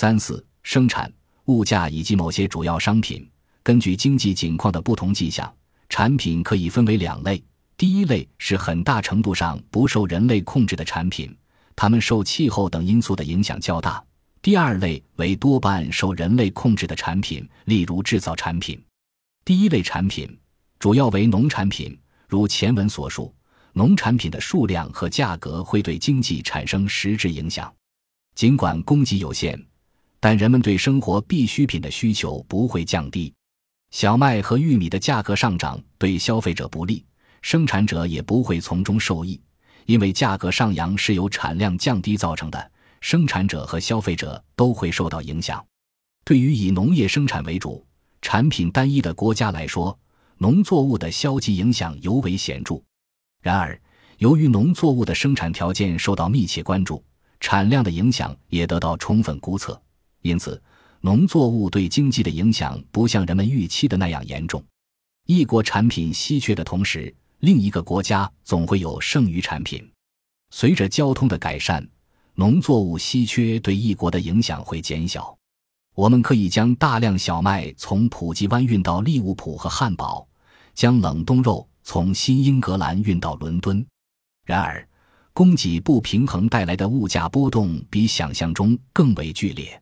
三四生产物价以及某些主要商品，根据经济景况的不同迹象，产品可以分为两类。第一类是很大程度上不受人类控制的产品，它们受气候等因素的影响较大。第二类为多半受人类控制的产品，例如制造产品。第一类产品主要为农产品，如前文所述，农产品的数量和价格会对经济产生实质影响。尽管供给有限，但人们对生活必需品的需求不会降低。小麦和玉米的价格上涨对消费者不利。生产者也不会从中受益，因为价格上扬是由产量降低造成的，生产者和消费者都会受到影响。对于以农业生产为主、产品单一的国家来说，农作物的消极影响尤为显著。然而，由于农作物的生产条件受到密切关注，产量的影响也得到充分估测，因此，农作物对经济的影响不像人们预期的那样严重。一国产品稀缺的同时，另一个国家总会有剩余产品。随着交通的改善，农作物稀缺对一国的影响会减小。我们可以将大量小麦从普吉湾运到利物浦和汉堡，将冷冻肉从新英格兰运到伦敦。然而，供给不平衡带来的物价波动比想象中更为剧烈。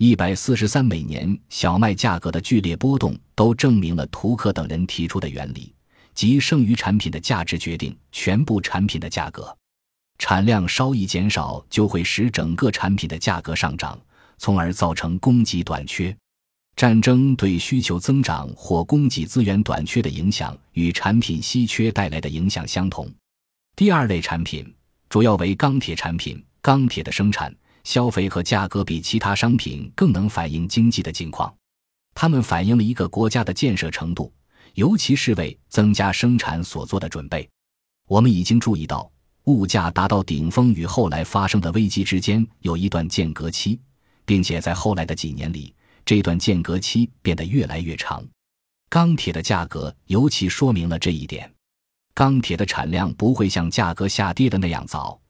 一百四十三每年小麦价格的剧烈波动，都证明了图克等人提出的原理。即剩余产品的价值决定全部产品的价格，产量稍一减少就会使整个产品的价格上涨，从而造成供给短缺。战争对需求增长或供给资源短缺的影响与产品稀缺带来的影响相同。第二类产品主要为钢铁产品，钢铁的生产、消费和价格比其他商品更能反映经济的境况，它们反映了一个国家的建设程度。尤其是为增加生产所做的准备，我们已经注意到，物价达到顶峰与后来发生的危机之间有一段间隔期，并且在后来的几年里，这段间隔期变得越来越长。钢铁的价格尤其说明了这一点。钢铁的产量不会像价格下跌的那样早，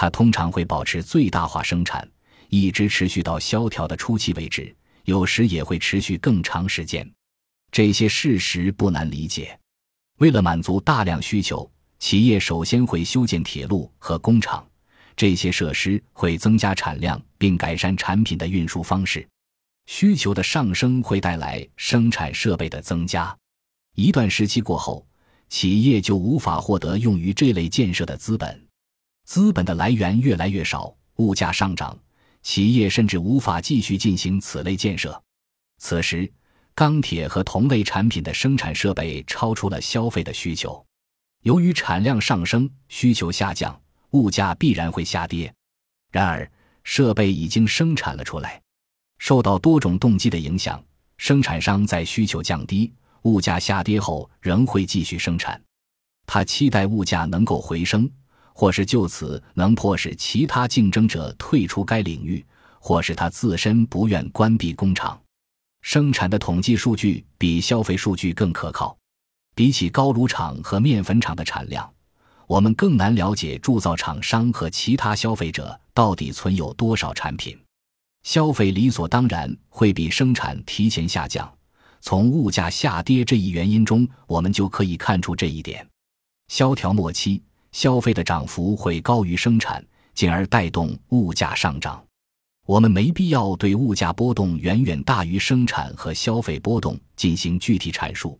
它通常会保持最大化生产，一直持续到萧条的初期为止，有时也会持续更长时间。这些事实不难理解。为了满足大量需求，企业首先会修建铁路和工厂，这些设施会增加产量并改善产品的运输方式。需求的上升会带来生产设备的增加。一段时期过后，企业就无法获得用于这类建设的资本，资本的来源越来越少，物价上涨，企业甚至无法继续进行此类建设。此时。钢铁和同类产品的生产设备超出了消费的需求，由于产量上升，需求下降，物价必然会下跌。然而，设备已经生产了出来，受到多种动机的影响，生产商在需求降低、物价下跌后仍会继续生产。他期待物价能够回升，或是就此能迫使其他竞争者退出该领域，或是他自身不愿关闭工厂。生产的统计数据比消费数据更可靠。比起高炉厂和面粉厂的产量，我们更难了解铸造厂商和其他消费者到底存有多少产品。消费理所当然会比生产提前下降。从物价下跌这一原因中，我们就可以看出这一点。萧条末期，消费的涨幅会高于生产，进而带动物价上涨。我们没必要对物价波动远远大于生产和消费波动进行具体阐述。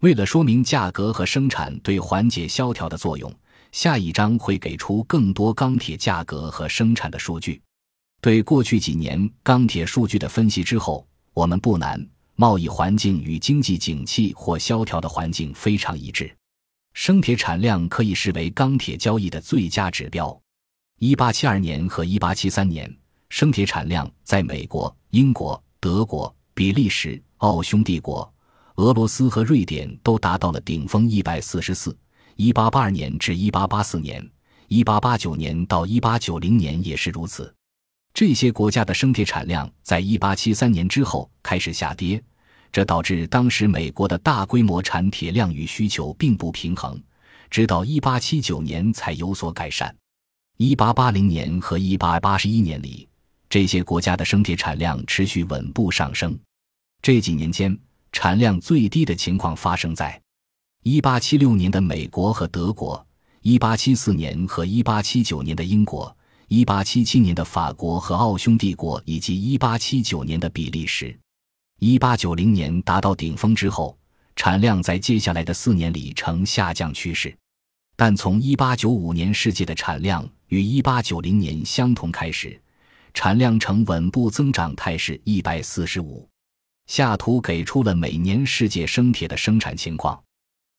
为了说明价格和生产对缓解萧条的作用，下一章会给出更多钢铁价格和生产的数据。对过去几年钢铁数据的分析之后，我们不难：贸易环境与经济景气或萧条的环境非常一致。生铁产量可以视为钢铁交易的最佳指标。一八七二年和一八七三年。生铁产量在美国、英国、德国、比利时、奥匈帝国、俄罗斯和瑞典都达到了顶峰，一百四十四。一八八二年至一八八四年，一八八九年到一八九零年也是如此。这些国家的生铁产量在一八七三年之后开始下跌，这导致当时美国的大规模产铁量与需求并不平衡，直到一八七九年才有所改善。一八八零年和一八八十一年里。这些国家的生铁产量持续稳步上升。这几年间，产量最低的情况发生在1876年的美国和德国，1874年和1879年的英国，1877年的法国和奥匈帝国，以及1879年的比利时。1890年达到顶峰之后，产量在接下来的四年里呈下降趋势，但从1895年世界的产量与1890年相同开始。产量呈稳步增长态势，一百四十五。下图给出了每年世界生铁的生产情况。